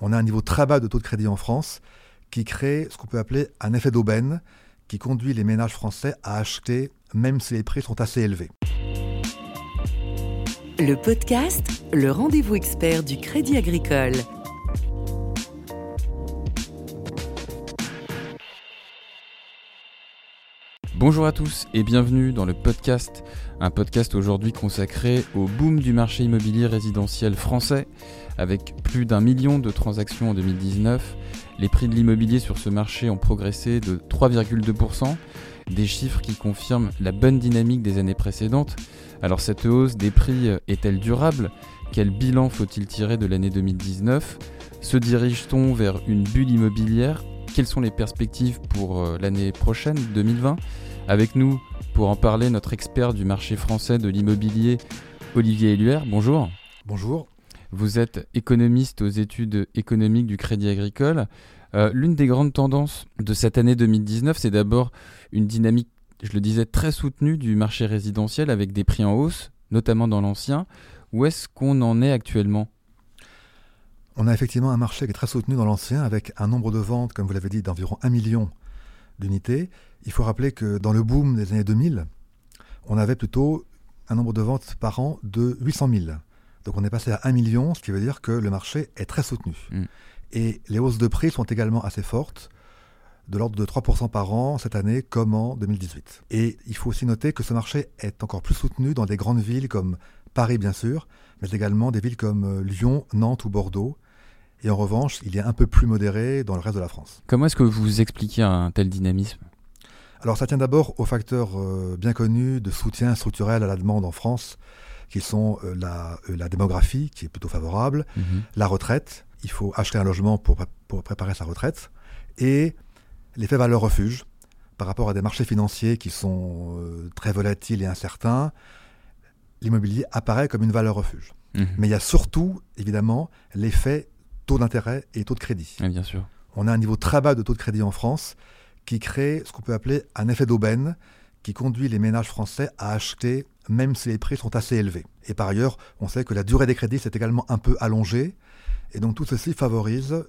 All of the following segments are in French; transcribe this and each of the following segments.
On a un niveau très bas de taux de crédit en France qui crée ce qu'on peut appeler un effet d'aubaine qui conduit les ménages français à acheter même si les prix sont assez élevés. Le podcast, le rendez-vous expert du Crédit Agricole. Bonjour à tous et bienvenue dans le podcast, un podcast aujourd'hui consacré au boom du marché immobilier résidentiel français, avec plus d'un million de transactions en 2019. Les prix de l'immobilier sur ce marché ont progressé de 3,2%, des chiffres qui confirment la bonne dynamique des années précédentes. Alors cette hausse des prix est-elle durable? Quel bilan faut-il tirer de l'année 2019 Se dirige-t-on vers une bulle immobilière? Quelles sont les perspectives pour euh, l'année prochaine, 2020 Avec nous, pour en parler, notre expert du marché français de l'immobilier, Olivier Éluer. Bonjour. Bonjour. Vous êtes économiste aux études économiques du Crédit Agricole. Euh, l'une des grandes tendances de cette année 2019, c'est d'abord une dynamique, je le disais, très soutenue du marché résidentiel avec des prix en hausse, notamment dans l'ancien. Où est-ce qu'on en est actuellement? On a effectivement un marché qui est très soutenu dans l'ancien avec un nombre de ventes, comme vous l'avez dit, d'environ 1 million d'unités. Il faut rappeler que dans le boom des années 2000, on avait plutôt un nombre de ventes par an de 800 000. Donc on est passé à 1 million, ce qui veut dire que le marché est très soutenu. Mm. Et les hausses de prix sont également assez fortes, de l'ordre de 3% par an cette année comme en 2018. Et il faut aussi noter que ce marché est encore plus soutenu dans des grandes villes comme Paris bien sûr, mais également des villes comme euh, Lyon, Nantes ou Bordeaux. Et en revanche, il est un peu plus modéré dans le reste de la France. Comment est-ce que vous expliquez un tel dynamisme? Alors ça tient d'abord aux facteurs euh, bien connus de soutien structurel à la demande en France, qui sont euh, la, euh, la, démographie, qui est plutôt favorable, -hmm. la retraite, il faut acheter un logement pour, pour préparer sa retraite, et l'effet valeur-refuge par rapport à des marchés financiers qui sont très volatiles et incertains. L'immobilier apparaît comme une valeur-refuge. Mm -hmm. Mais il y a surtout, évidemment, l'effet taux d'intérêt et taux de crédit. Bien sûr. On a un niveau très bas de taux de crédit en France qui crée ce qu'on peut appeler un effet d'aubaine qui conduit les ménages français à acheter même si les prix sont assez élevés. Et par ailleurs, on sait que la durée des crédits s'est également un peu allongée, et donc tout ceci favorise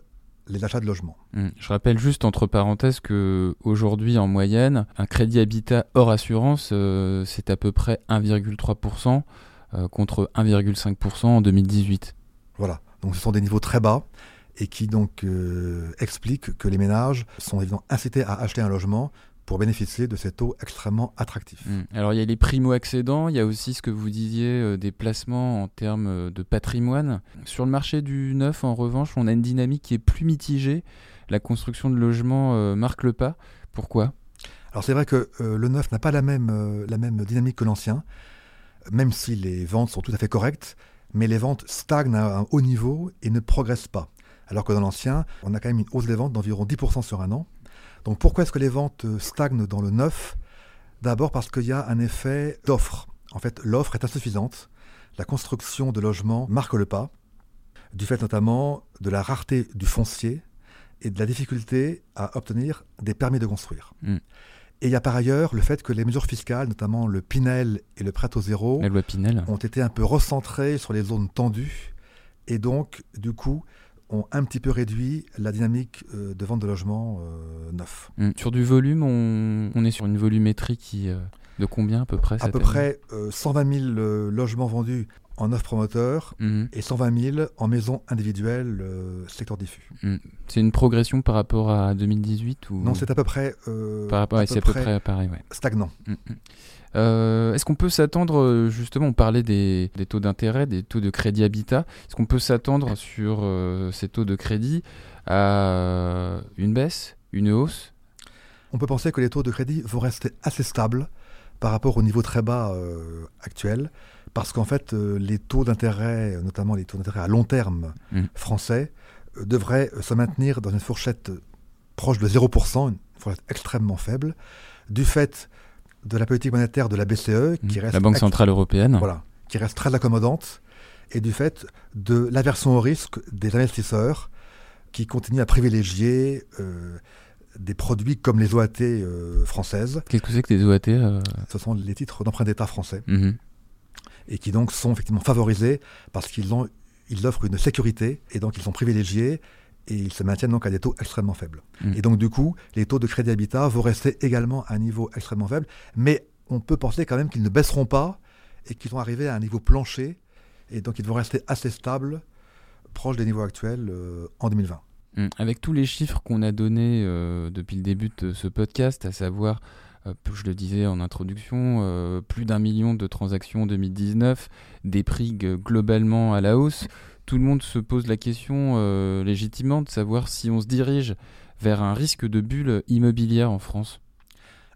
les achats de logements. Mmh. Je rappelle juste entre parenthèses que aujourd'hui en moyenne, un crédit habitat hors assurance, euh, c'est à peu près 1,3% euh, contre 1,5% en 2018. Voilà, donc ce sont des niveaux très bas et qui donc euh, expliquent que les ménages sont évidemment incités à acheter un logement pour bénéficier de ces taux extrêmement attractifs. Mmh. Alors il y a les primo-accédants, il y a aussi ce que vous disiez euh, des placements en termes euh, de patrimoine. Sur le marché du neuf, en revanche, on a une dynamique qui est plus mitigée. La construction de logements euh, marque le pas. Pourquoi? Alors c'est vrai que euh, le neuf n'a pas la même, la même dynamique que l'ancien, même si les ventes sont tout à fait correctes, mais les ventes stagnent à un haut niveau et ne progressent pas. Alors que dans l'ancien, on a quand même une hausse des ventes d'environ 10% sur un an. Donc pourquoi est-ce que les ventes stagnent dans le neuf? D'abord parce qu'il y a un effet d'offre. En fait, l'offre est insuffisante. La construction de logements marque le pas, du fait notamment de la rareté du foncier et de la difficulté à obtenir des permis de construire. Mm. Et il y a par ailleurs le fait que les mesures fiscales, notamment le Pinel et le prêt au zéro, La loi Pinel. ont été un peu recentrées sur les zones tendues et donc, du coup, ont un petit peu réduit la dynamique euh, de vente de logements euh, neufs. Mm. Sur du volume, on, on, est sur une volumétrie qui, euh, de combien à peu près À peu année? près 120 000 logements vendus en neuf promoteurs mm -hmm. et 120 000 en maisons individuelles secteur diffus. Mm. C'est une progression par rapport à 2018 ou... Non, c'est à peu près... par rapport, c'est à peu près pareil. Ouais. Stagnant. Euh, Est-ce qu'on peut s'attendre, justement, on parlait des, des taux d'intérêt, des taux de crédit habitat, est-ce qu'on peut s'attendre sur euh, ces taux de crédit à une baisse, une hausse? On peut penser que les taux de crédit vont rester assez stables par rapport au niveau très bas euh, actuel, parce qu'en fait, euh, les taux d'intérêt, notamment les taux d'intérêt à long terme mmh. français, euh, devraient se maintenir dans une fourchette proche de 0%, une fourchette extrêmement faible, du fait de la politique monétaire de la BCE, qui mmh. reste la Banque centrale européenne, voilà, qui reste très accommodante, et du fait de l'aversion au risque des investisseurs qui continuent à privilégier euh, des produits comme les OAT euh, françaises. Qu'est-ce que c'est que les OAT euh... Ce sont les titres d'emprunt d'État français, mmh. Et qui donc sont effectivement favorisés parce qu'ils ont ils offrent une sécurité et donc ils sont privilégiés et ils se maintiennent donc à des taux extrêmement faibles. Mm. Et donc du coup, les taux de crédit habitat vont rester également à un niveau extrêmement faible, mais on peut penser quand même qu'ils ne baisseront pas et qu'ils vont arriver à un niveau plancher, et donc ils vont rester assez stables, proches des niveaux actuels euh, en 2020. Mm. Avec tous les chiffres qu'on a donnés euh, depuis le début de ce podcast, à savoir, je le disais en introduction, euh, plus d'un million de transactions en 2019, des prix globalement à la hausse, tout le monde se pose la question euh, légitimement de savoir si on se dirige vers un risque de bulle immobilière en France.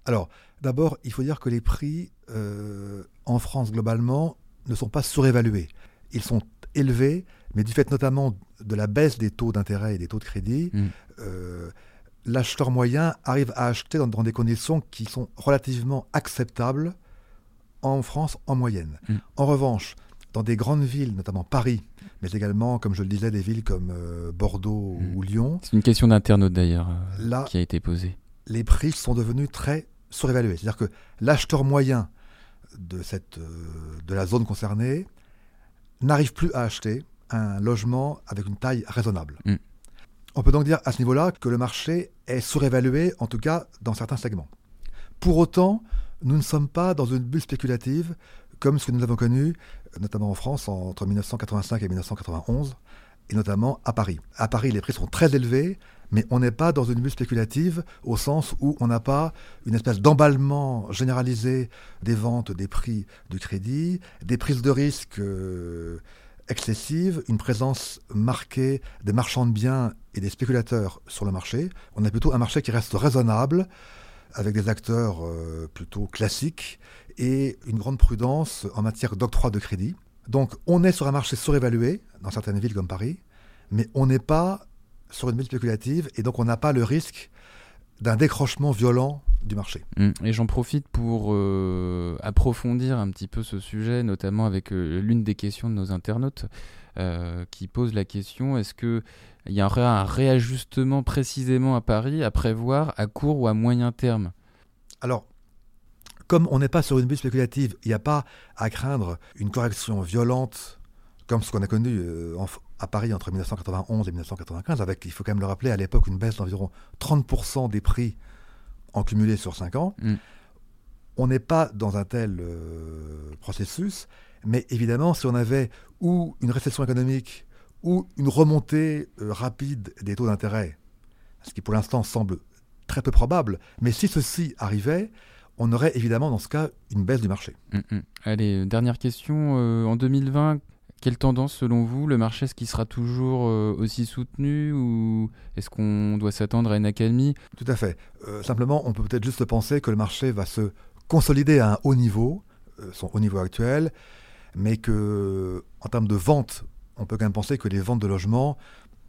Alors, d'abord, il faut dire que les prix euh, en France globalement ne sont pas surévalués. Ils sont élevés, mais du fait notamment de la baisse des taux d'intérêt et des taux de crédit, Mm. euh, l'acheteur moyen arrive à acheter dans, dans des conditions qui sont relativement acceptables en France en moyenne. Mm. En revanche, dans des grandes villes, notamment Paris, mais également, comme je le disais, des villes comme euh, Bordeaux Mm. ou Lyon, C'est une question d'internaute d'ailleurs euh, qui a été posée. les prix sont devenus très surévalués. C'est-à-dire que l'acheteur moyen de, cette, euh, de la zone concernée n'arrive plus à acheter un logement avec une taille raisonnable. Mm. On peut donc dire à ce niveau-là que le marché est surévalué, en tout cas dans certains segments. Pour autant, nous ne sommes pas dans une bulle spéculative comme ce que nous avons connu, notamment en France, entre 1985 et 1991, et notamment à Paris. À Paris, les prix sont très élevés, mais on n'est pas dans une bulle spéculative au sens où on n'a pas une espèce d'emballement généralisé des ventes, des prix du crédit, des prises de risque euh, excessives, une présence marquée des marchands de biens et des spéculateurs sur le marché. On a plutôt un marché qui reste raisonnable, avec des acteurs euh, plutôt classiques et une grande prudence en matière d'octroi de crédit. Donc on est sur un marché surévalué dans certaines villes comme Paris, mais on n'est pas sur une bulle spéculative et donc on n'a pas le risque d'un décrochement violent du marché. Mm. Et j'en profite pour euh, approfondir un petit peu ce sujet, notamment avec euh, l'une des questions de nos internautes euh, qui pose la question est-ce que il y aurait un réajustement précisément à Paris à prévoir à court ou à moyen terme? Alors, comme on n'est pas sur une bulle spéculative, il n'y a pas à craindre une correction violente comme ce qu'on a connu en- à Paris entre 1991 et 1995, avec, il faut quand même le rappeler, à l'époque, une baisse d'environ 30% des prix en cumulé sur 5 ans. Mm. On n'est pas dans un tel euh, processus, mais évidemment, si on avait ou une récession économique ou une remontée euh, rapide des taux d'intérêt, ce qui pour l'instant semble très peu probable, mais si ceci arrivait, on aurait évidemment dans ce cas une baisse du marché. Mm, mm. Allez, dernière question. euh, en 2020, quelle tendance selon vous Le marché, est-ce qu'il sera toujours euh, aussi soutenu ou est-ce qu'on doit s'attendre à une accalmie? Tout à fait. Euh, simplement, on peut peut-être juste penser que le marché va se consolider à un haut niveau, euh, son haut niveau actuel, mais que en termes de vente, on peut quand même penser que les ventes de logements,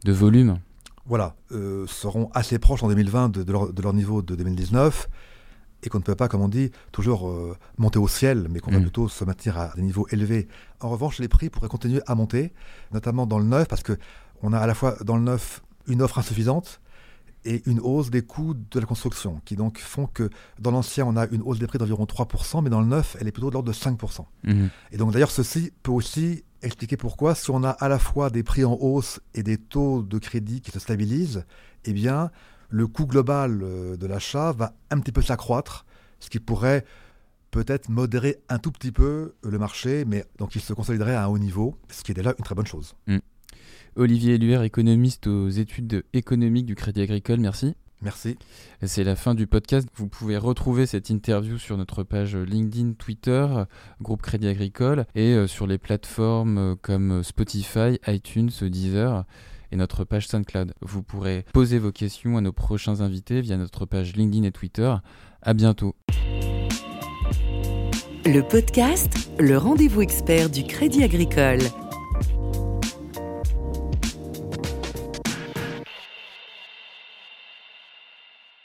De volume? Voilà, seront assez proches en 2020 de, de leur, de leur niveau de 2019, et qu'on ne peut pas, comme on dit, toujours euh, monter au ciel, mais qu'on va Mm. plutôt se maintenir à des niveaux élevés. En revanche, les prix pourraient continuer à monter, notamment dans le neuf, parce que on a à la fois dans le neuf une offre insuffisante et une hausse des coûts de la construction, qui donc font que dans l'ancien, on a une hausse des prix d'environ 3%, mais dans le neuf, elle est plutôt de l'ordre de 5%. Mhm. Et donc d'ailleurs, ceci peut aussi expliquer pourquoi, si on a à la fois des prix en hausse et des taux de crédit qui se stabilisent, eh bien, le coût global euh, de l'achat va un petit peu s'accroître, ce qui pourrait peut-être modérer un tout petit peu le marché, mais donc il se consoliderait à un haut niveau, ce qui est déjà une très bonne chose. Olivier Éluère, économiste aux études économiques du Crédit Agricole, merci. Merci. C'est la fin du podcast. Vous pouvez retrouver cette interview sur notre page LinkedIn, Twitter, groupe Crédit Agricole, et euh, sur les plateformes euh, comme Spotify, iTunes, Deezer et notre page SoundCloud. Vous pourrez poser vos questions à nos prochains invités via notre page LinkedIn et Twitter. À bientôt. Le podcast, le rendez-vous expert du Crédit Agricole.